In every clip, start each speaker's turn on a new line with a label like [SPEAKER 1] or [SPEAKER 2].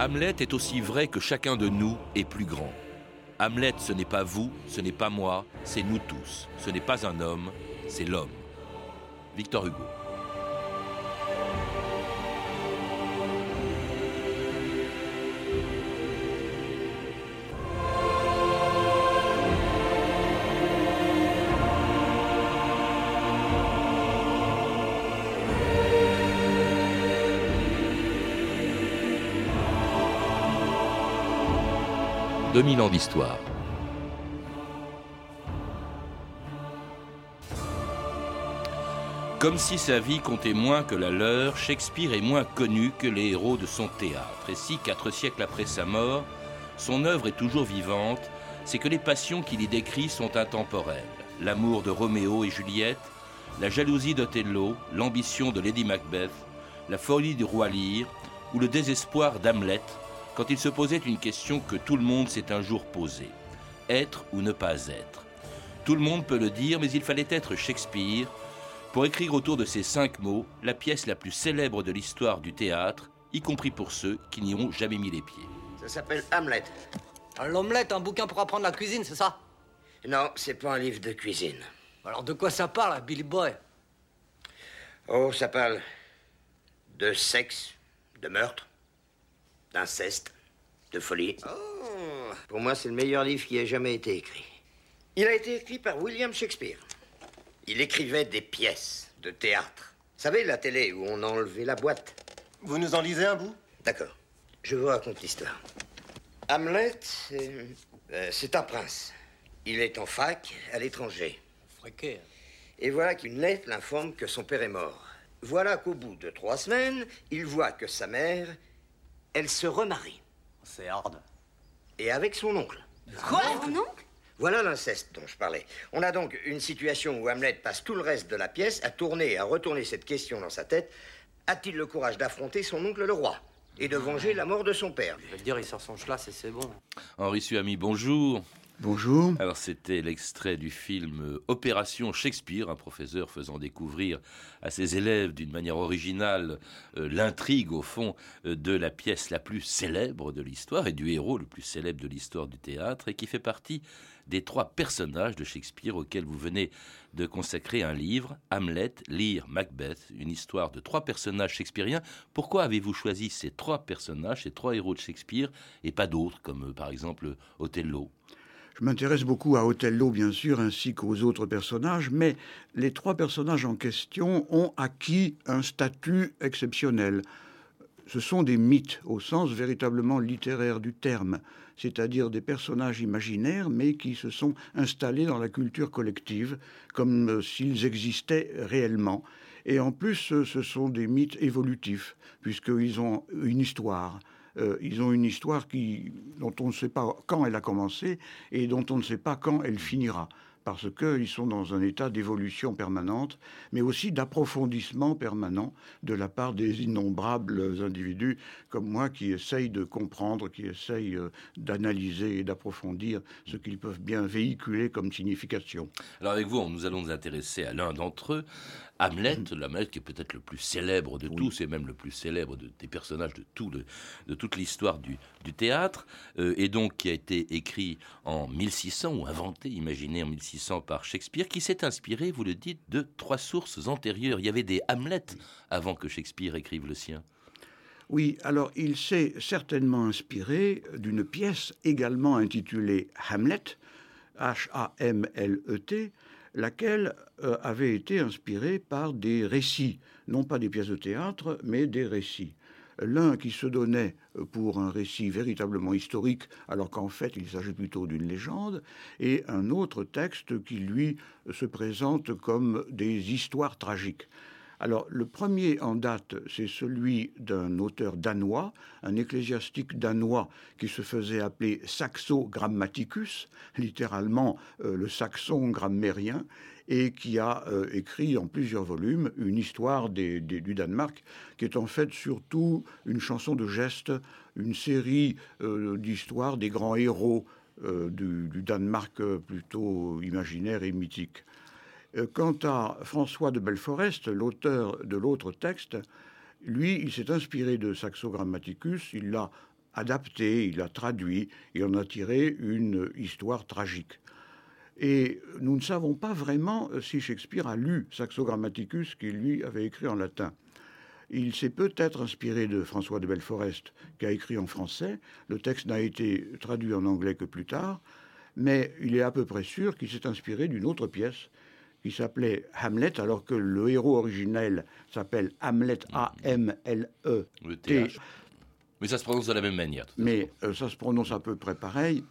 [SPEAKER 1] Hamlet est aussi vrai que chacun de nous est plus grand. Hamlet, ce n'est pas vous, ce n'est pas moi, c'est nous tous. Ce n'est pas un homme, c'est l'homme. Victor Hugo. 2000 ans d'histoire. Comme si sa vie comptait moins que la leur, Shakespeare est moins connu que les héros de son théâtre. Et si, quatre siècles après sa mort, son œuvre est toujours vivante, c'est que les passions qu'il y décrit sont intemporelles. L'amour de Roméo et Juliette, la jalousie d'Othello, l'ambition de Lady Macbeth, la folie du roi Lear ou le désespoir d'Hamlet, quand il se posait une question que tout le monde s'est un jour posée. Être ou ne pas être Tout le monde peut le dire, mais il fallait être Shakespeare pour écrire autour de ces cinq mots la pièce la plus célèbre de l'histoire du théâtre, y compris pour ceux qui n'y ont jamais mis les pieds.
[SPEAKER 2] Ça s'appelle Hamlet.
[SPEAKER 3] L'omelette, un bouquin pour apprendre la cuisine, c'est ça?
[SPEAKER 2] Non, c'est pas un livre de cuisine.
[SPEAKER 3] Alors de quoi ça parle, Billy Boy?
[SPEAKER 2] Oh, ça parle de sexe, de meurtre, d'inceste, de folie. Oh, pour moi, c'est le meilleur livre qui ait jamais été écrit. Il a été écrit par William Shakespeare. Il écrivait des pièces de théâtre. Vous savez, la télé où on a enlevé la boîte.
[SPEAKER 4] Vous nous en lisez un bout?
[SPEAKER 2] D'accord. Je vous raconte l'histoire. Hamlet, euh, euh, c'est un prince. Il est en fac à l'étranger.
[SPEAKER 3] Fréqué.
[SPEAKER 2] Et voilà qu'une lettre l'informe que son père est mort. Voilà qu'au bout de trois semaines, il voit que sa mère, elle se remarie.
[SPEAKER 3] C'est hard.
[SPEAKER 2] Et avec son oncle.
[SPEAKER 5] Quoi? Mon oncle?
[SPEAKER 2] Voilà l'inceste dont je parlais. On a donc une situation où Hamlet passe tout le reste de la pièce à tourner et à retourner cette question dans sa tête. A-t-il le courage d'affronter son oncle le roi et de venger la mort de son père?
[SPEAKER 3] Je veux dire, il sort son schlass et c'est bon.
[SPEAKER 1] Henri Suami, bonjour.
[SPEAKER 6] Bonjour.
[SPEAKER 1] Alors c'était l'extrait du film euh, Opération Shakespeare, un professeur faisant découvrir à ses élèves d'une manière originale euh, l'intrigue au fond euh, de la pièce la plus célèbre de l'histoire et du héros le plus célèbre de l'histoire du théâtre et qui fait partie des trois personnages de Shakespeare auxquels vous venez de consacrer un livre, Hamlet, Lear, Macbeth, une histoire de trois personnages shakespeariens. Pourquoi avez-vous choisi ces trois personnages, ces trois héros de Shakespeare et pas d'autres comme par exemple Othello?
[SPEAKER 6] Je m'intéresse beaucoup à Othello, bien sûr, ainsi qu'aux autres personnages, mais les trois personnages en question ont acquis un statut exceptionnel. Ce sont des mythes au sens véritablement littéraire du terme, c'est-à-dire des personnages imaginaires, mais qui se sont installés dans la culture collective comme euh, s'ils existaient réellement. Et en plus, ce sont des mythes évolutifs, puisqu'ils ont une histoire. Euh, ils ont une histoire dont on ne sait pas quand elle a commencé et dont on ne sait pas quand elle finira parce qu'ils sont dans un état d'évolution permanente, mais aussi d'approfondissement permanent de la part des innombrables individus comme moi qui essayent de comprendre, qui essayent euh, d'analyser et d'approfondir ce qu'ils peuvent bien véhiculer comme signification.
[SPEAKER 1] Alors avec vous, nous allons nous intéresser à l'un d'entre eux, Hamlet, Hamlet qui est peut-être le plus célèbre de tous et même le plus célèbre des personnages de, tout de toute l'histoire du, théâtre, euh, et donc qui a été écrit en 1600 ou inventé, imaginé en 1600 par Shakespeare, qui s'est inspiré, vous le dites, de trois sources antérieures. Il y avait des Hamlet avant que Shakespeare écrive le sien.
[SPEAKER 6] Oui, alors il s'est certainement inspiré d'une pièce également intitulée Hamlet, H-A-M-L-E-T, laquelle euh, avait été inspirée par des récits, non pas des pièces de théâtre, mais des récits. L'un qui se donnait euh, pour un récit véritablement historique, alors qu'en fait il s'agit plutôt d'une légende, et un autre texte qui, lui, se présente comme des histoires tragiques. Alors, le premier en date, c'est celui d'un auteur danois, un ecclésiastique danois qui se faisait appeler Saxo Grammaticus, littéralement euh, le saxon grammairien, et qui a euh, écrit en plusieurs volumes une histoire du Danemark, qui est en fait surtout une chanson de gestes, une série euh, d'histoires des grands héros du, du Danemark plutôt imaginaire et mythique. Euh, Quant à François de Belforest, l'auteur de l'autre texte, lui, il s'est inspiré de Saxo Grammaticus, il l'a adapté, il l'a traduit, il en a tiré une histoire tragique. Et nous ne savons pas vraiment si Shakespeare a lu Saxo Grammaticus, qui lui avait écrit en latin. Il s'est peut-être inspiré de François de Belforest, qui a écrit en français. Le texte n'a été traduit en anglais que plus tard, mais il est à peu près sûr qu'il s'est inspiré d'une autre pièce qui s'appelait Hamlet, alors que le héros originel s'appelle Hamlet, A-M-L-E-T.
[SPEAKER 1] Mais ça se prononce de la même manière.
[SPEAKER 6] Mais euh, ça se prononce à peu près pareil.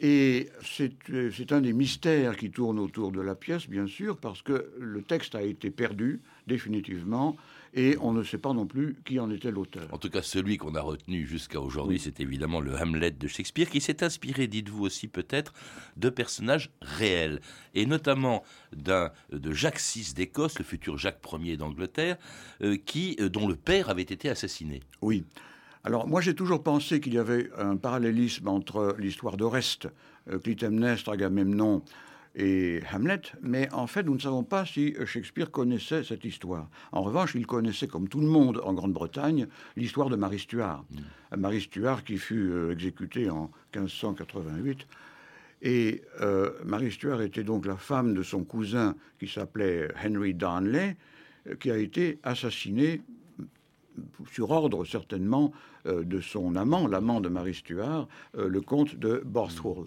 [SPEAKER 6] Et c'est euh, c'est un des mystères qui tourne autour de la pièce, bien sûr, parce que le texte a été perdu définitivement et on ne sait pas non plus qui en était l'auteur.
[SPEAKER 1] En tout cas, celui qu'on a retenu jusqu'à aujourd'hui, c'est évidemment le Hamlet de Shakespeare, qui s'est inspiré, dites-vous aussi peut-être, de personnages réels, et notamment d'un de Jacques VI d'Écosse, le futur Jacques Ier d'Angleterre, euh, qui euh, dont le père avait été assassiné.
[SPEAKER 6] Oui. Alors moi j'ai toujours pensé qu'il y avait un parallélisme entre l'histoire d'Oreste, euh, Clytemnestre, Agamemnon et Hamlet, mais en fait nous ne savons pas si Shakespeare connaissait cette histoire. En revanche, il connaissait comme tout le monde en Grande-Bretagne l'histoire de Marie Stuart. Marie Stuart qui fut euh, exécutée en 1588. Et euh, Marie Stuart était donc la femme de son cousin qui s'appelait Henry Darnley, euh, qui a été assassiné sur ordre certainement euh, de son amant, l'amant de Marie Stuart, le comte de Borswell.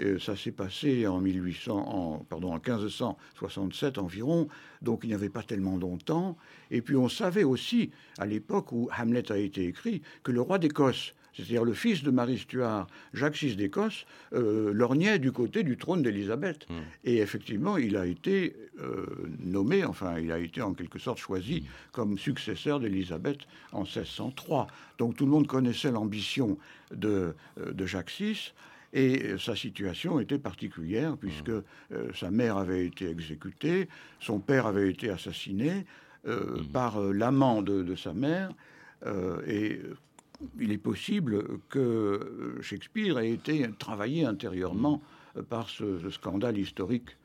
[SPEAKER 6] Et ça s'est passé en 1800, en, pardon, en 1567 environ, donc il n'y avait pas tellement longtemps. Et puis on savait aussi, à l'époque où Hamlet a été écrit, que le roi d'Écosse, c'est-à-dire le fils de Marie Stuart, Jacques VI d'Écosse, euh, lorgnait du côté du trône d'Élisabeth. Et effectivement, il a été euh, nommé, enfin, il a été en quelque sorte choisi comme successeur d'Élisabeth en 1603. Donc tout le monde connaissait l'ambition de, euh, de Jacques VI. Et euh, sa situation était particulière puisque euh, sa mère avait été exécutée, son père avait été assassiné euh, par euh, l'amant de, de sa mère. et il est possible que Shakespeare ait été travaillé intérieurement euh, par ce, ce scandale historique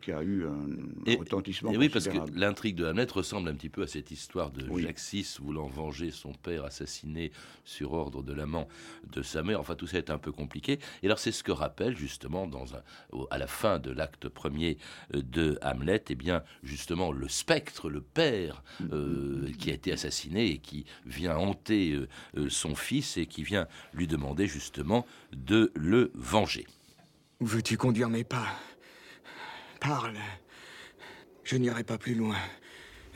[SPEAKER 6] qui a eu un
[SPEAKER 1] Et-
[SPEAKER 6] retentissement
[SPEAKER 1] Et oui, parce que l'intrigue de Hamlet ressemble un petit peu à cette histoire de
[SPEAKER 6] Oui.
[SPEAKER 1] Jacques VI voulant venger son père assassiné sur ordre de l'amant de sa mère. Enfin, tout ça est un peu compliqué. Et alors, c'est ce que rappelle justement dans un, au- à la fin de l'acte premier euh, de Hamlet, eh bien, justement, le spectre, le père euh, qui a été assassiné et qui vient hanter euh, euh, son fils et qui vient lui demander justement de le venger.
[SPEAKER 5] Où veux-tu conduire mes pas? Parle. Je n'irai pas plus loin.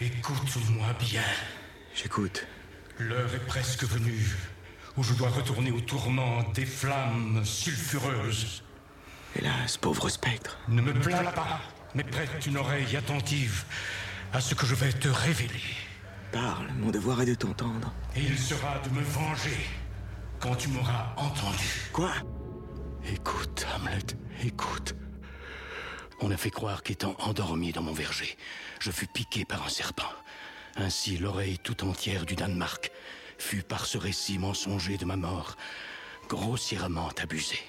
[SPEAKER 7] Écoute-moi bien.
[SPEAKER 5] J'écoute.
[SPEAKER 7] L'heure est presque venue où je dois retourner au tourment des flammes sulfureuses.
[SPEAKER 5] Hélas, pauvre spectre.
[SPEAKER 7] Ne me plains pas, mais prête une oreille attentive à ce que je vais te révéler.
[SPEAKER 5] Parle, mon devoir est de t'entendre.
[SPEAKER 7] Et il sera de me venger quand tu m'auras entendu.
[SPEAKER 5] Quoi?
[SPEAKER 7] Écoute, Hamlet, écoute. On a fait croire qu'étant endormi dans mon verger, je fus piqué par un serpent. Ainsi, l'oreille tout entière du Danemark fut par ce récit mensonger de ma mort grossièrement abusée.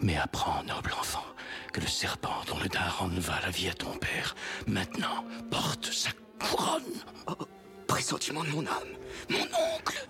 [SPEAKER 7] Mais apprends, noble enfant, que le serpent dont le dard enleva la vie à ton père, maintenant porte sa couronne.
[SPEAKER 5] Oh, Pressentiment de mon âme. Mon oncle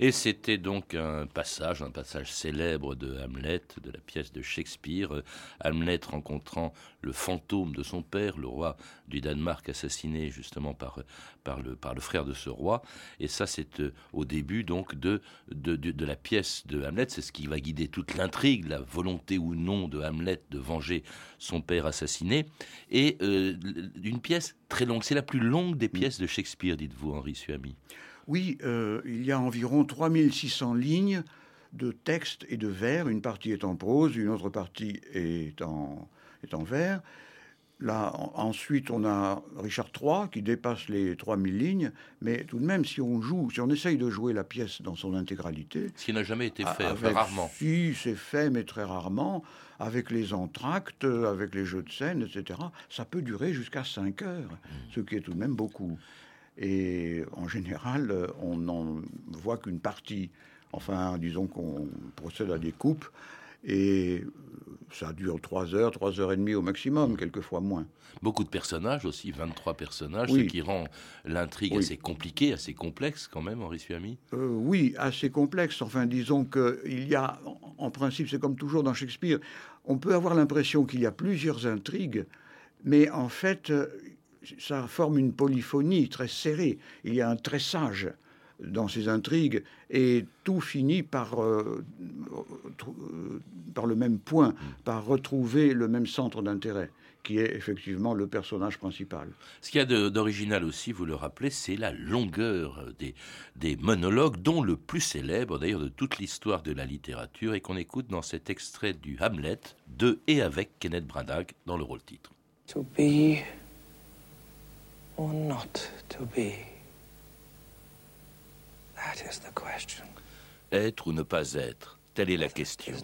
[SPEAKER 1] Et c'était donc un passage, un passage célèbre de Hamlet, de la pièce de Shakespeare. Hamlet rencontrant le fantôme de son père, le roi du Danemark, assassiné justement par, par, le, par le frère de ce roi. Et ça, c'est euh, au début donc de, de, de, de la pièce de Hamlet. C'est ce qui va guider toute l'intrigue, la volonté ou non de Hamlet de venger son père assassiné. Et euh, une pièce très longue. C'est la plus longue des pièces de Shakespeare, dites-vous, Henri Suami.
[SPEAKER 6] Oui, euh, il y a environ 3600 lignes de texte et de vers. Une partie est en prose, une autre partie est en, est en vers. Là, en- ensuite, on a Richard III qui dépasse les 3000 lignes, mais tout de même, si on joue, si on essaye de jouer la pièce dans son intégralité,
[SPEAKER 1] Ce qui n'a jamais été fait,
[SPEAKER 6] a-
[SPEAKER 1] enfin,
[SPEAKER 6] avec-
[SPEAKER 1] rarement.
[SPEAKER 6] Si, c'est fait, mais très rarement, avec les entr'actes, avec les jeux de scène, etc. Ça peut durer jusqu'à 5 heures, ce qui est tout de même beaucoup. Et en général, euh, on n'en voit qu'une partie Enfin, disons qu'on procède à des coupes et ça dure trois heures, trois heures et demie au maximum, quelquefois moins.
[SPEAKER 1] Beaucoup de personnages aussi, 23 personnages,
[SPEAKER 6] Oui.
[SPEAKER 1] ce qui rend l'intrigue
[SPEAKER 6] Oui.
[SPEAKER 1] assez compliquée, assez complexe quand même, Henri Suami.
[SPEAKER 6] Euh, oui, assez complexe. Enfin, disons qu'il y a, en- principe, c'est comme toujours dans Shakespeare, on peut avoir l'impression qu'il y a plusieurs intrigues, mais en fait, euh, ça forme une polyphonie très serrée. Il y a un tressage dans ces intrigues et tout finit par, euh, euh, par le même point, par retrouver le même centre d'intérêt, qui est effectivement le personnage principal.
[SPEAKER 1] Ce qu'il y a d'original aussi, vous le rappelez, c'est la longueur des, des monologues, dont le plus célèbre d'ailleurs de toute l'histoire de la littérature et qu'on écoute dans cet extrait du Hamlet de et avec Kenneth Branagh dans le rôle titre.
[SPEAKER 8] To be or not to be? That is the question.
[SPEAKER 1] Être ou ne pas être, telle est la question.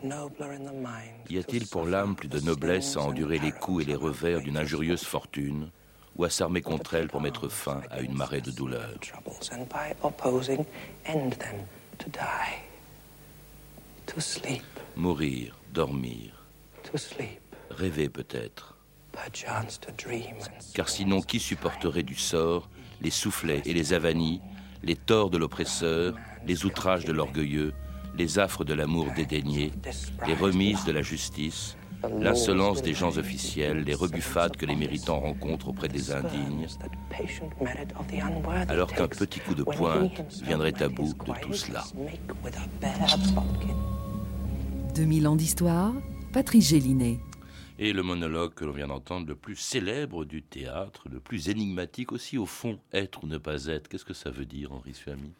[SPEAKER 1] Y a-t-il pour l'âme plus de noblesse à endurer les coups et les revers d'une injurieuse fortune, ou à s'armer contre elle pour mettre fin à une marée de douleurs? Mourir, dormir, rêver peut-être. Car sinon, qui supporterait du sort les soufflets et les avanies, les torts de l'oppresseur, les outrages de l'orgueilleux, les affres de l'amour dédaigné, les remises de la justice, l'insolence des gens officiels, les rebuffades que les méritants rencontrent auprès des indignes, alors qu'un petit coup de pointe viendrait à bout de tout cela.
[SPEAKER 9] 2000 ans d'histoire, Patrice Gélinet.
[SPEAKER 1] Et le monologue que l'on vient d'entendre, le plus célèbre du théâtre, le plus énigmatique aussi, au fond, être ou ne pas être, qu'est-ce que ça veut dire, Henri Suami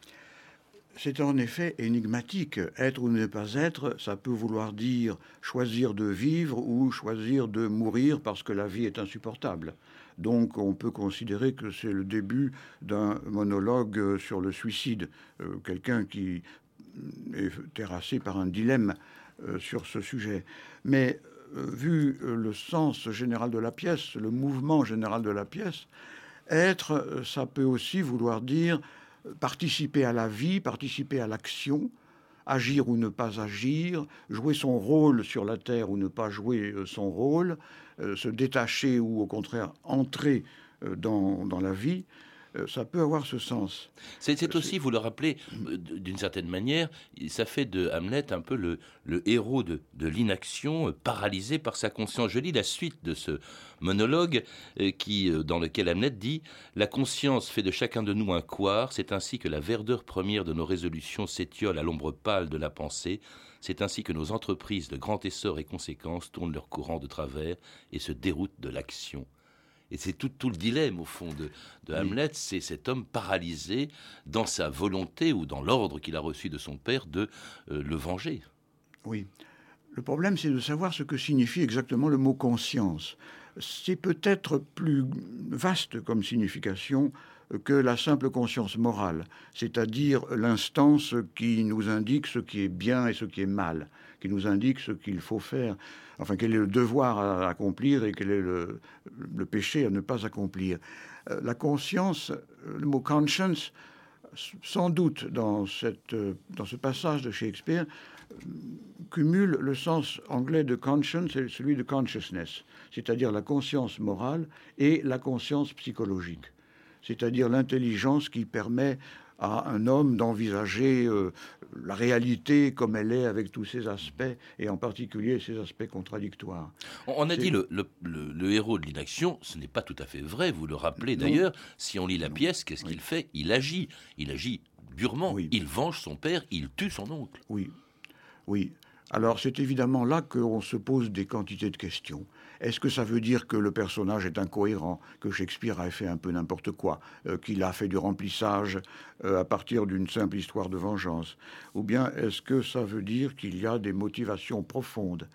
[SPEAKER 6] C'est en effet énigmatique. Être ou ne pas être, ça peut vouloir dire choisir de vivre ou choisir de mourir parce que la vie est insupportable. Donc on peut considérer que c'est le début d'un monologue sur le suicide. Euh, Quelqu'un qui est terrassé par un dilemme euh, sur ce sujet. Mais vu euh, le sens général de la pièce, le mouvement général de la pièce, être, euh, ça peut aussi vouloir dire euh, participer à la vie, participer à l'action, agir ou ne pas agir, jouer son rôle sur la terre ou ne pas jouer euh, son rôle, euh, se détacher ou au contraire entrer euh, dans, dans la vie, euh, ça peut avoir ce sens.
[SPEAKER 1] C'est c'est aussi, vous le rappelez, euh, d'une certaine manière, ça fait de Hamlet un peu le, le héros de, de l'inaction, euh, paralysé par sa conscience. Je lis la suite de ce monologue euh, qui, euh, dans lequel Hamlet dit La conscience fait de chacun de nous un couard, c'est ainsi que la verdeur première de nos résolutions s'étiole à l'ombre pâle de la pensée. C'est ainsi que nos entreprises de grand essor et conséquences tournent leur courant de travers et se déroutent de l'action. Et c'est tout, tout le dilemme, au fond, de, de Hamlet, c'est cet homme paralysé dans sa volonté ou dans l'ordre qu'il a reçu de son père de euh, le venger.
[SPEAKER 6] Oui. Le problème, c'est de savoir ce que signifie exactement le mot conscience. C'est peut-être plus vaste comme signification que la simple conscience morale, c'est-à-dire l'instance qui nous indique ce qui est bien et ce qui est mal, qui nous indique ce qu'il faut faire, enfin quel est le devoir à accomplir et quel est le, péché à ne pas accomplir. Euh, La conscience, le mot conscience, sans doute dans, cette, euh, dans ce passage de Shakespeare, cumule le sens anglais de conscience et celui de consciousness, c'est-à-dire la conscience morale et la conscience psychologique, c'est-à-dire l'intelligence qui permet à un homme d'envisager euh, la réalité comme elle est avec tous ses aspects et en particulier ses aspects contradictoires.
[SPEAKER 1] On, a dit le, le- le- le héros de l'inaction, ce n'est pas tout à fait vrai, vous le rappelez d'ailleurs. Si on lit la pièce, qu'est-ce qu'il fait? Il agit. Il agit durement.
[SPEAKER 6] Oui.
[SPEAKER 1] Il venge son père, il tue son oncle.
[SPEAKER 6] Oui, oui. Alors c'est évidemment là qu'on se pose des quantités de questions. Est-ce que ça veut dire que le personnage est incohérent, que Shakespeare a fait un peu n'importe quoi, euh, qu'il a fait du remplissage euh, à partir d'une simple histoire de vengeance? Ou bien est-ce que ça veut dire qu'il y a des motivations profondes?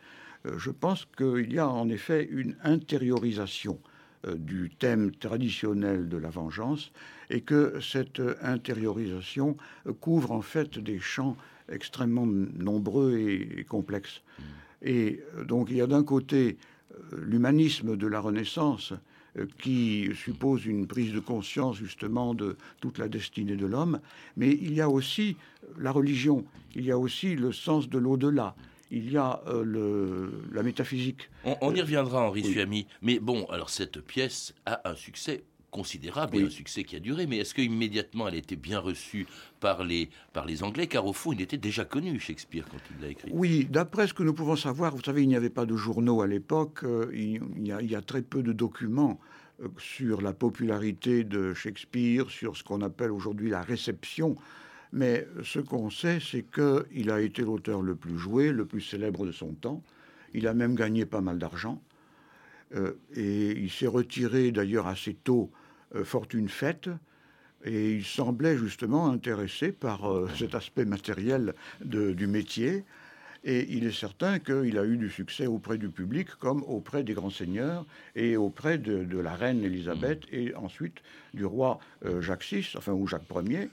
[SPEAKER 6] Euh, Je pense qu'il y a en effet une intériorisation du thème traditionnel de la vengeance et que cette intériorisation couvre en fait des champs extrêmement nombreux et, et complexes. Et euh, donc il y a d'un côté l'humanisme de la Renaissance euh, qui suppose une prise de conscience justement de toute la destinée de l'homme, mais il y a aussi la religion, il y a aussi le sens de l'au-delà, il y a euh, le, la métaphysique.
[SPEAKER 1] On, y reviendra, Henri Suami. Mais bon, alors cette pièce a un succès considérable et un succès qui a duré. Mais est-ce qu'immédiatement elle a été bien reçue par les, par les Anglais Car au fond, il était déjà connu, Shakespeare, quand il l'a écrit?
[SPEAKER 6] Oui, d'après ce que nous pouvons savoir, vous savez, il n'y avait pas de journaux à l'époque, euh, il, il, y a très peu de documents euh, sur la popularité de Shakespeare, sur ce qu'on appelle aujourd'hui la réception. Mais ce qu'on sait, c'est qu'il a été l'auteur le plus joué, le plus célèbre de son temps. Il a même gagné pas mal d'argent. Euh, et il s'est retiré d'ailleurs assez tôt, fortune faite, et il semblait justement intéressé par euh, cet aspect matériel du métier. Et il est certain qu'il a eu du succès auprès du public comme auprès des grands seigneurs et auprès de, la reine Élisabeth et ensuite du roi Jacques VI, enfin ou Jacques Ier, euh,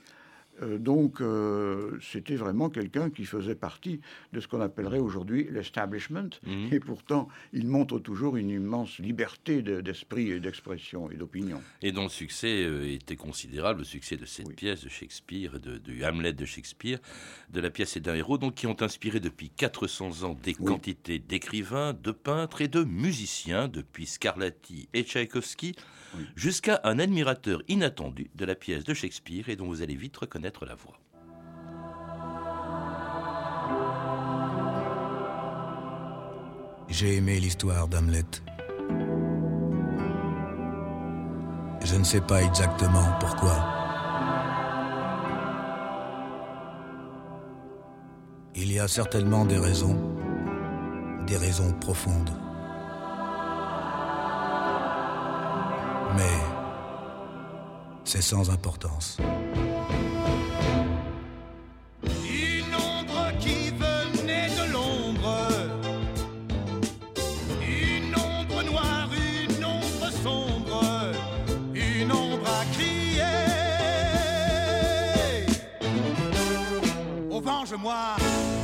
[SPEAKER 6] donc, euh, c'était vraiment quelqu'un qui faisait partie de ce qu'on appellerait aujourd'hui l'establishment. Mhm. Et pourtant, il montre toujours une immense liberté d'esprit et d'expression et d'opinion.
[SPEAKER 1] Et dont le succès euh, était considérable, le succès de cette pièce de Shakespeare, de, Hamlet de Shakespeare, de la pièce et d'un héros, donc qui ont inspiré depuis 400 ans des quantités d'écrivains, de peintres et de musiciens, depuis Scarlatti et Tchaïkovski, jusqu'à un admirateur inattendu de la pièce de Shakespeare et dont vous allez vite reconnaître
[SPEAKER 10] J'ai aimé l'histoire d'Hamlet. Je ne sais pas exactement pourquoi. Il y a certainement des raisons, des raisons profondes. mais c'est sans importance.
[SPEAKER 11] Oh, venge-moi.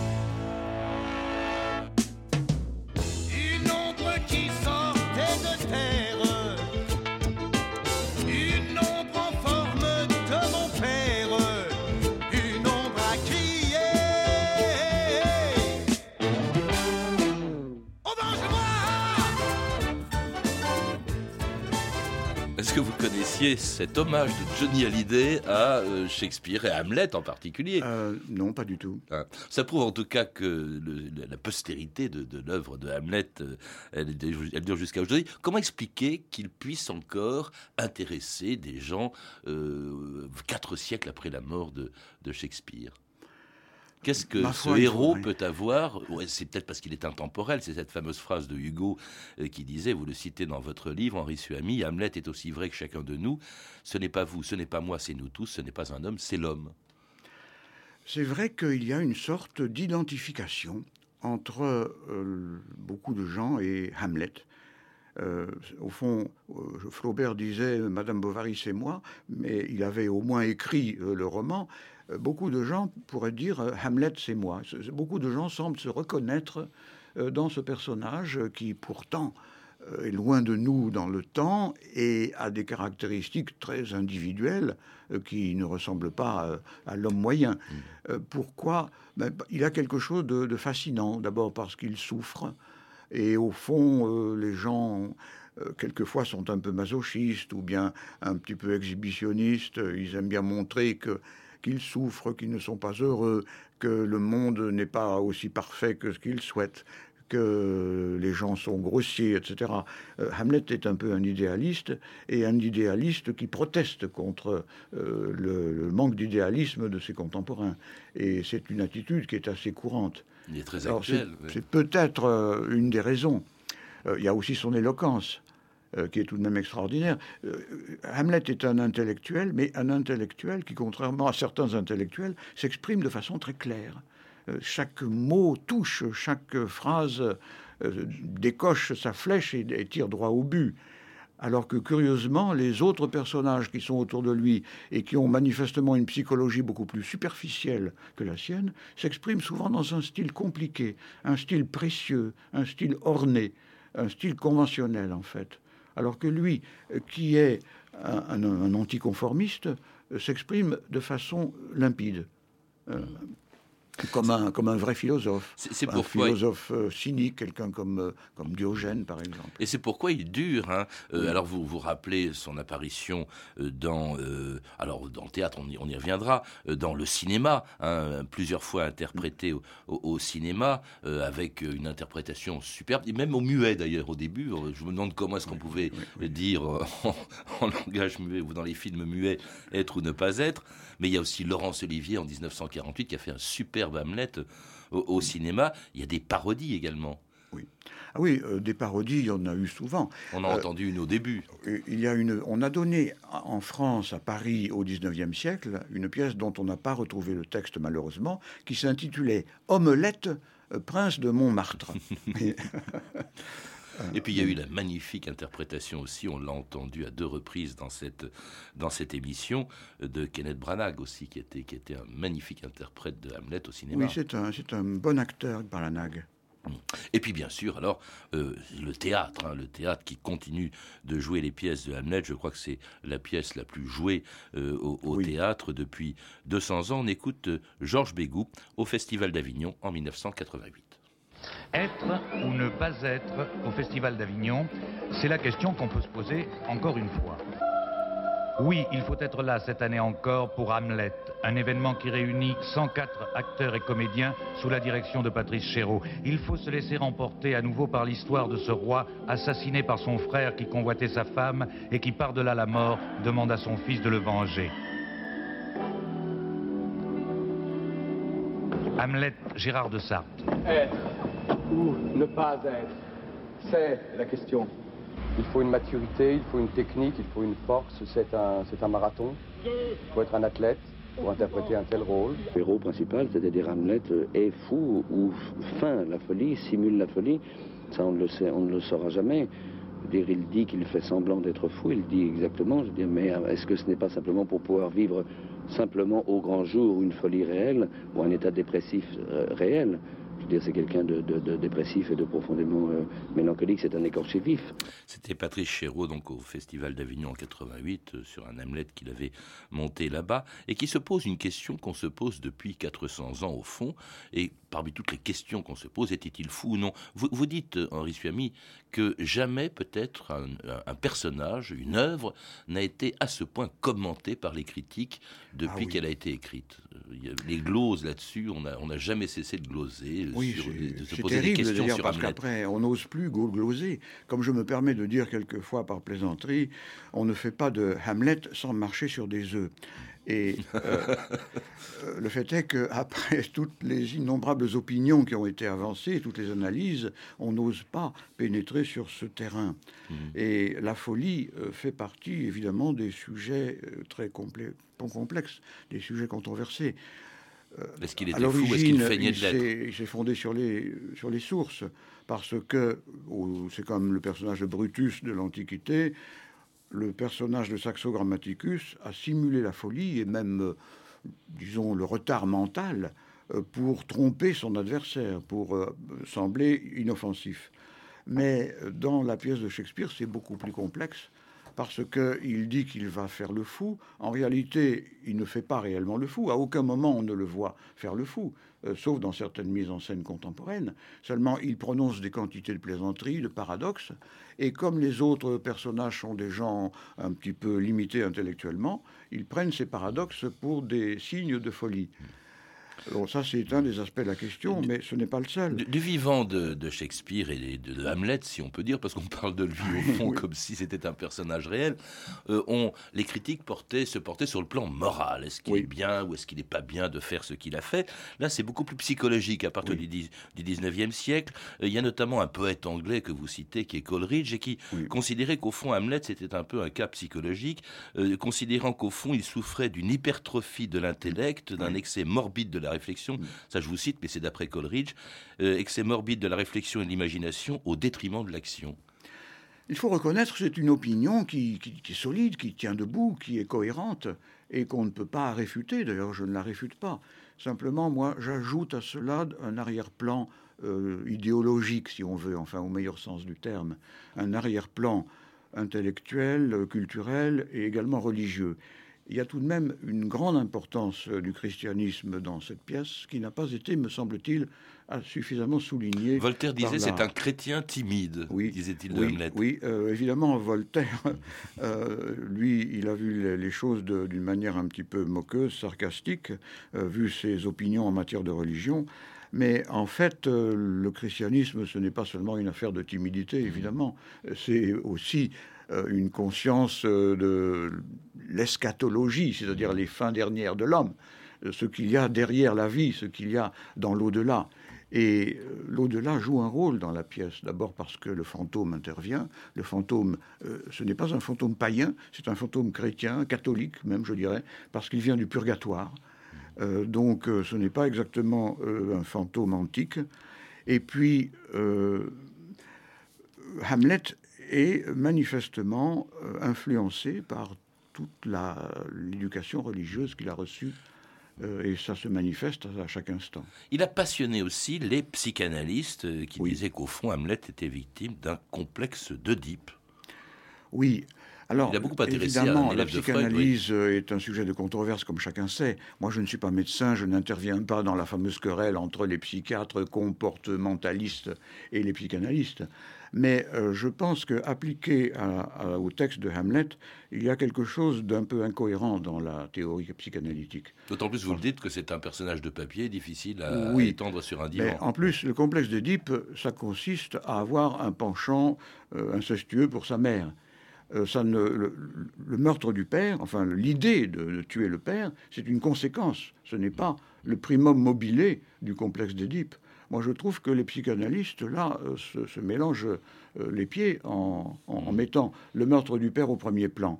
[SPEAKER 1] Connaissiez cet hommage de Johnny Hallyday à euh, Shakespeare et à Hamlet en particulier?
[SPEAKER 6] Euh, Non, pas du tout.
[SPEAKER 1] Ah. Ça prouve en tout cas que la postérité de, l'œuvre de Hamlet, euh, elle, dure jusqu'à aujourd'hui. Comment expliquer qu'il puisse encore intéresser des gens quatre siècles après la mort de Shakespeare? Qu'est-ce que ce héros peut avoir C'est peut-être parce qu'il est intemporel. C'est cette fameuse phrase de Hugo euh, qui disait, vous le citez dans votre livre, Henri Suami, Hamlet est aussi vrai que chacun de nous. Ce n'est pas vous, ce n'est pas moi, c'est nous tous. Ce n'est pas un homme, c'est l'homme.
[SPEAKER 6] C'est vrai qu'il y a une sorte d'identification entre euh, beaucoup de gens et Hamlet. Euh, au fond, Flaubert disait Madame Bovary, c'est moi, mais il avait au moins écrit le roman. Euh, beaucoup de gens pourraient dire euh, Hamlet, c'est moi. Beaucoup de gens semblent se reconnaître euh, dans ce personnage qui pourtant est loin de nous dans le temps et a des caractéristiques très individuelles qui ne ressemblent pas à l'homme moyen. Mm. Pourquoi? Ben, Il a quelque chose de, fascinant, d'abord parce qu'il souffre, et au fond, les gens quelquefois sont un peu masochistes ou bien un petit peu exhibitionnistes. Ils aiment bien montrer que qu'ils souffrent, qu'ils ne sont pas heureux, que le monde n'est pas aussi parfait que ce qu'ils souhaitent, que les gens sont grossiers, etc. Euh, Hamlet est un peu un idéaliste, et un idéaliste qui proteste contre euh, le, manque d'idéalisme de ses contemporains. Et c'est une attitude qui est assez courante.
[SPEAKER 1] Il est très actuel.
[SPEAKER 6] C'est peut-être euh, une des raisons. il y a aussi son éloquence. Euh, qui est tout de même extraordinaire. Euh, Hamlet est un intellectuel, mais un intellectuel qui, contrairement à certains intellectuels, s'exprime de façon très claire. Euh, chaque mot touche, chaque phrase décoche sa flèche et, tire droit au but alors que curieusement, les autres personnages qui sont autour de lui et qui ont manifestement une psychologie beaucoup plus superficielle que la sienne, s'expriment souvent dans un style compliqué, un style précieux, un style orné, un style conventionnel en fait. Alors que lui, qui est un anticonformiste, euh, s'exprime de façon limpide. Euh, comme un, comme un vrai philosophe.
[SPEAKER 1] C'est-
[SPEAKER 6] un philosophe euh, cynique, quelqu'un comme, euh, comme Diogène, par exemple.
[SPEAKER 1] Et c'est pourquoi il dure. Hein. Euh, Alors vous vous rappelez son apparition dans, euh, alors dans le théâtre, on y, on y reviendra, dans le cinéma, hein, plusieurs fois interprété au, au- au cinéma euh, avec une interprétation superbe, et même au muet d'ailleurs au début. Je me demande comment est-ce qu'on pouvait dire en, en langage muet ou dans les films muets être ou ne pas être. Mais il y a aussi Laurence Olivier en 1948 qui a fait un superbe Hamlet au, au cinéma. Il y a des parodies également.
[SPEAKER 6] Ah oui, euh, des parodies, il y en a eu souvent.
[SPEAKER 1] On a
[SPEAKER 6] Euh,
[SPEAKER 1] entendu une au début.
[SPEAKER 6] Il y a une, on a donné en France, à Paris, au XIXe siècle, une pièce dont on n'a pas retrouvé le texte malheureusement, qui s'intitulait Omelette, euh, prince de Montmartre. Et-
[SPEAKER 1] puis il y a eu la magnifique interprétation aussi, on l'a entendu à deux reprises dans cette, dans cette émission, de Kenneth Branagh aussi, qui était, qui était un magnifique interprète de Hamlet au cinéma.
[SPEAKER 6] oui, c'est un, c'est un bon acteur, Balanag.
[SPEAKER 1] Et puis bien sûr, alors, euh, le théâtre, hein, le théâtre qui continue de jouer les pièces de Hamlet, je crois que c'est la pièce la plus jouée euh, au, au théâtre depuis 200 ans. On écoute euh, Georges Bégou au Festival d'Avignon en 1988.
[SPEAKER 12] Être ou ne pas être au Festival d'Avignon, c'est la question qu'on peut se poser encore une fois. Oui, il faut être là cette année encore pour Hamlet, un événement qui réunit 104 acteurs et comédiens sous la direction de Patrice Chéreau. Il faut se laisser emporter à nouveau par l'histoire de ce roi assassiné par son frère qui convoitait sa femme et qui par-delà la mort demande à son fils de le venger. Hamlet, Gérard de Sarthe.
[SPEAKER 13] Être ou ne pas être, c'est la question. Il faut une maturité, il faut une technique, il faut une force, c'est un, c'est un marathon. Il faut être un athlète pour interpréter un tel rôle.
[SPEAKER 14] Le héros principal, c'est-à-dire Hamlet, euh, est fou ou feint la folie, simule la folie. Ça, on ne le, sait, on ne le saura jamais. Dire, il dit qu'il fait semblant d'être fou, il dit exactement, je veux dire, mais euh, est-ce que ce n'est pas simplement pour pouvoir vivre simplement au grand jour une folie réelle ou un état dépressif euh, réel? Je veux dire, c'est quelqu'un de, de- de dépressif et de profondément euh, mélancolique, c'est un écorché vif.
[SPEAKER 1] C'était Patrice Chéreau, donc au Festival d'Avignon en 88, euh, sur un Hamlet qu'il avait monté là-bas, et qui se pose une question qu'on se pose depuis 400 ans au fond, et parmi toutes les questions qu'on se pose, était-il fou ou non? Vous, vous dites, euh, Henri Suami, que jamais peut-être un, personnage, une œuvre, n'a été à ce point commenté par les critiques depuis
[SPEAKER 6] Ah oui.
[SPEAKER 1] qu'elle a été écrite. Les gloses là-dessus, on n'a on jamais cessé de gloser,
[SPEAKER 6] Oui,
[SPEAKER 1] sur,
[SPEAKER 6] c'est-
[SPEAKER 1] de se poser des
[SPEAKER 6] terrible
[SPEAKER 1] questions
[SPEAKER 6] d'ailleurs
[SPEAKER 1] sur
[SPEAKER 6] parce qu'après on n'ose plus gloser. Comme je me permets de dire quelquefois par plaisanterie, on ne fait pas de Hamlet sans marcher sur des œufs. Et euh, euh, le fait est qu'après toutes les innombrables opinions qui ont été avancées, toutes les analyses, on n'ose pas pénétrer sur ce terrain. Et la folie euh, fait partie évidemment des sujets euh, très complexes, des sujets controversés.
[SPEAKER 1] Est-ce qu'il était fou ou est-ce qu'il feignait de l'être
[SPEAKER 6] il s'est fondé sur les, sur les sources, parce que au- c'est comme le personnage de Brutus de l'Antiquité, le personnage de Saxo Grammaticus a simulé la folie et même, euh, disons, le retard mental euh, pour tromper son adversaire, pour euh, sembler inoffensif. Mais dans la pièce de Shakespeare, c'est beaucoup plus complexe parce qu'il dit qu'il va faire le fou. En réalité, il ne fait pas réellement le fou. À aucun moment on ne le voit faire le fou, euh, sauf dans certaines mises en scène contemporaines. Seulement, il prononce des quantités de plaisanteries, de paradoxes. Et comme les autres personnages sont des gens un petit peu limités intellectuellement, ils prennent ces paradoxes pour des signes de folie. Alors ça, c'est un des aspects de la question, mais ce n'est pas le seul.
[SPEAKER 1] Du, du vivant de, de Shakespeare et de, de Hamlet, si on peut dire, parce qu'on parle de lui au fond comme si c'était un personnage réel, euh, on, les critiques portaient, se portaient sur le plan moral. Est-ce qu'il est bien ou est-ce qu'il n'est pas bien de faire ce qu'il a fait? Là, c'est beaucoup plus psychologique à partir du, dix- du 19e siècle. Euh, Il y a notamment un poète anglais que vous citez qui est Coleridge et qui considérait qu'au fond, Hamlet, c'était un peu un cas psychologique, euh, considérant qu'au fond, il souffrait d'une hypertrophie de l'intellect, d'un excès morbide de la réflexion. Ça, je vous cite, mais c'est d'après Coleridge. Euh, excès morbide de la réflexion et de l'imagination au détriment de l'action.
[SPEAKER 6] Il faut reconnaître que c'est une opinion qui, qui- est solide, qui tient debout, qui est cohérente et qu'on ne peut pas réfuter. D'ailleurs, je ne la réfute pas. Simplement, moi, j'ajoute à cela un arrière-plan euh, idéologique, si on veut, enfin au meilleur sens du terme, un arrière-plan intellectuel, culturel et également religieux. Il y a tout de même une grande importance du christianisme dans cette pièce qui n'a pas été, me semble-t-il, suffisamment soulignée.
[SPEAKER 1] Voltaire disait c'est un chrétien timide, oui, disait-il de
[SPEAKER 6] oui,
[SPEAKER 1] Hamlet.
[SPEAKER 6] Oui, euh, évidemment, Voltaire, euh, lui, il a vu les, choses d'une manière un petit peu moqueuse, sarcastique, euh, vu ses opinions en matière de religion. Mais en fait, le christianisme, ce n'est pas seulement une affaire de timidité, évidemment. C'est aussi une conscience de l'eschatologie, c'est-à-dire les fins dernières de l'homme, ce qu'il y a derrière la vie, ce qu'il y a dans l'au-delà. Et euh, l'au-delà joue un rôle dans la pièce, d'abord parce que le fantôme intervient. Le fantôme, euh, ce n'est pas un fantôme païen, c'est un fantôme chrétien, catholique même, je dirais, parce qu'il vient du purgatoire. Euh, donc ce n'est pas exactement un fantôme antique. Et puis, Hamlet est manifestement influencé par toute l'éducation religieuse qu'il a reçue euh, et ça se manifeste à chaque instant.
[SPEAKER 1] Il a passionné aussi les psychanalystes euh, qui disaient qu'au fond, Hamlet était victime d'un complexe d'Oedipe.
[SPEAKER 6] Oui. Alors,
[SPEAKER 1] il a beaucoup intéressé
[SPEAKER 6] évidemment, la psychanalyse
[SPEAKER 1] euh,
[SPEAKER 6] est un sujet de controverse, comme chacun sait. Moi, je ne suis pas médecin, je n'interviens pas dans la fameuse querelle entre les psychiatres comportementalistes et les psychanalystes. Mais euh, je pense qu'appliqué au texte de Hamlet, il y a quelque chose d'un peu incohérent dans la théorie psychanalytique.
[SPEAKER 1] D'autant plus, vous le dites, que c'est un personnage de papier difficile à, étendre sur un divan.
[SPEAKER 6] Mais en plus, le complexe d'Édipe, ça consiste à avoir un penchant euh, incestueux pour sa mère. Euh, ça ne, le, meurtre du père, enfin l'idée de, tuer le père, c'est une conséquence. Ce n'est pas le primum mobile du complexe d'Édipe. Moi, je trouve que les psychanalystes, là, euh, se, mélangent euh, les pieds en, mettant le meurtre du père au premier plan.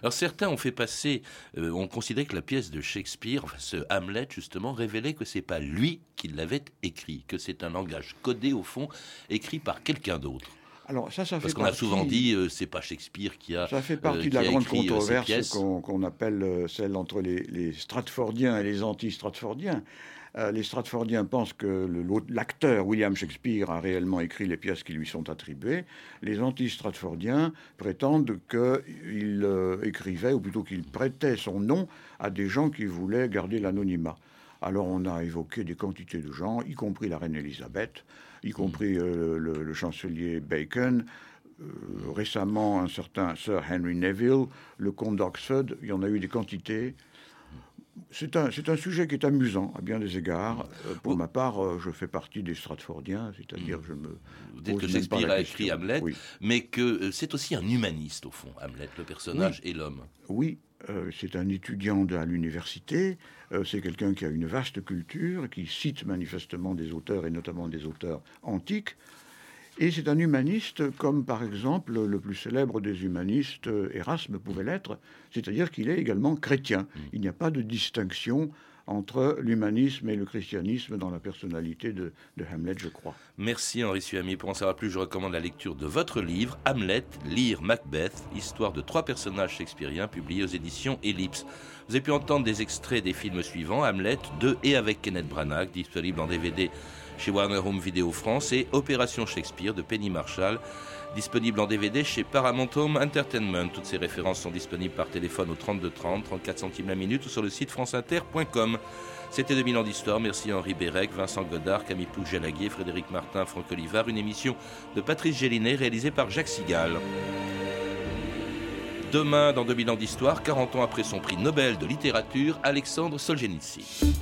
[SPEAKER 1] Alors certains ont fait passer, euh, ont considéré que la pièce de Shakespeare, enfin ce Hamlet justement, révélait que c'est pas lui qui l'avait écrit, que c'est un langage codé au fond, écrit par quelqu'un d'autre.
[SPEAKER 6] Alors ça, ça fait
[SPEAKER 1] Parce qu'on a souvent dit, c'est pas Shakespeare qui a.
[SPEAKER 6] Ça fait partie de la grande controverse qu'on appelle celle entre les, les Stratfordiens et les anti-Stratfordiens. Euh, les Stratfordiens pensent que l'acteur William Shakespeare a réellement écrit les pièces qui lui sont attribuées. Les anti-Stratfordiens prétendent qu'il euh, écrivait, ou plutôt qu'il prêtait son nom à des gens qui voulaient garder l'anonymat. Alors on a évoqué des quantités de gens, y compris la reine Elisabeth, y compris euh, le, chancelier Bacon, récemment un certain Sir Henry Neville, le comte d'Oxford, il y en a eu des quantités c'est un, un, sujet qui est amusant à bien des égards. Euh, pour ma part, euh, je fais partie des Stratfordiens, c'est-à-dire je me.
[SPEAKER 1] Vous dites que Shakespeare a écrit Hamlet, mais que euh, c'est aussi un humaniste, au fond, Hamlet, le personnage et l'homme.
[SPEAKER 6] Oui, c'est un étudiant à l'université, c'est quelqu'un qui a une vaste culture, qui cite manifestement des auteurs, et notamment des auteurs antiques. Et c'est un humaniste comme par exemple le plus célèbre des humanistes, Erasme, pouvait l'être, c'est-à-dire qu'il est également chrétien. Mm. Il n'y a pas de distinction entre l'humanisme et le christianisme dans la personnalité de, Hamlet, je crois.
[SPEAKER 1] Merci Henri Suami. Pour en savoir plus, je recommande la lecture de votre livre, Hamlet, lire Macbeth, histoire de trois personnages shakespeariens publiés aux éditions Ellipse. Vous avez pu entendre des extraits des films suivants, Hamlet, de et avec Kenneth Branagh, disponible en DVD chez Warner Home Video France et Opération Shakespeare de Penny Marshall, disponible en DVD chez Paramount Home Entertainment. Toutes ces références sont disponibles par téléphone au 32 30, 34 centimes la minute ou sur le site franceinter.com. C'était 2000 ans d'histoire. Merci Henri Bérec, Vincent Godard, Camille Pouge-Jalaguier, Frédéric Martin, Franck Olivard. Une émission de Patrice Gélinet réalisée par Jacques Sigal. Demain, dans 2000 ans d'histoire, 40 ans après son prix Nobel de littérature, Alexandre Solzhenitsyn.